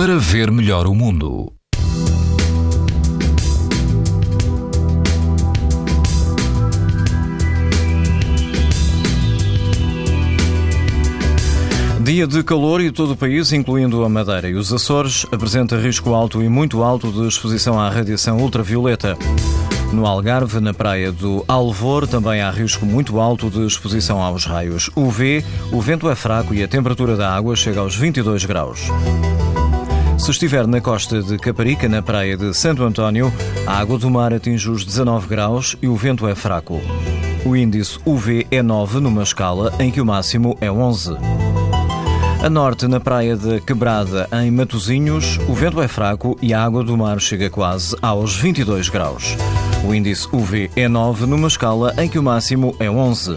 para ver melhor o mundo. Dia de calor e todo o país, incluindo a Madeira e os Açores, apresenta risco alto e muito alto de exposição à radiação ultravioleta. No Algarve, na praia do Alvor, também há risco muito alto de exposição aos raios UV, o vento é fraco e a temperatura da água chega aos 22 graus. Se estiver na costa de Caparica, na praia de Santo António, a água do mar atinge os 19 graus e o vento é fraco. O índice UV é 9 numa escala em que o máximo é 11. A norte, na praia de Quebrada, em Matozinhos, o vento é fraco e a água do mar chega quase aos 22 graus. O índice UV é 9 numa escala em que o máximo é 11.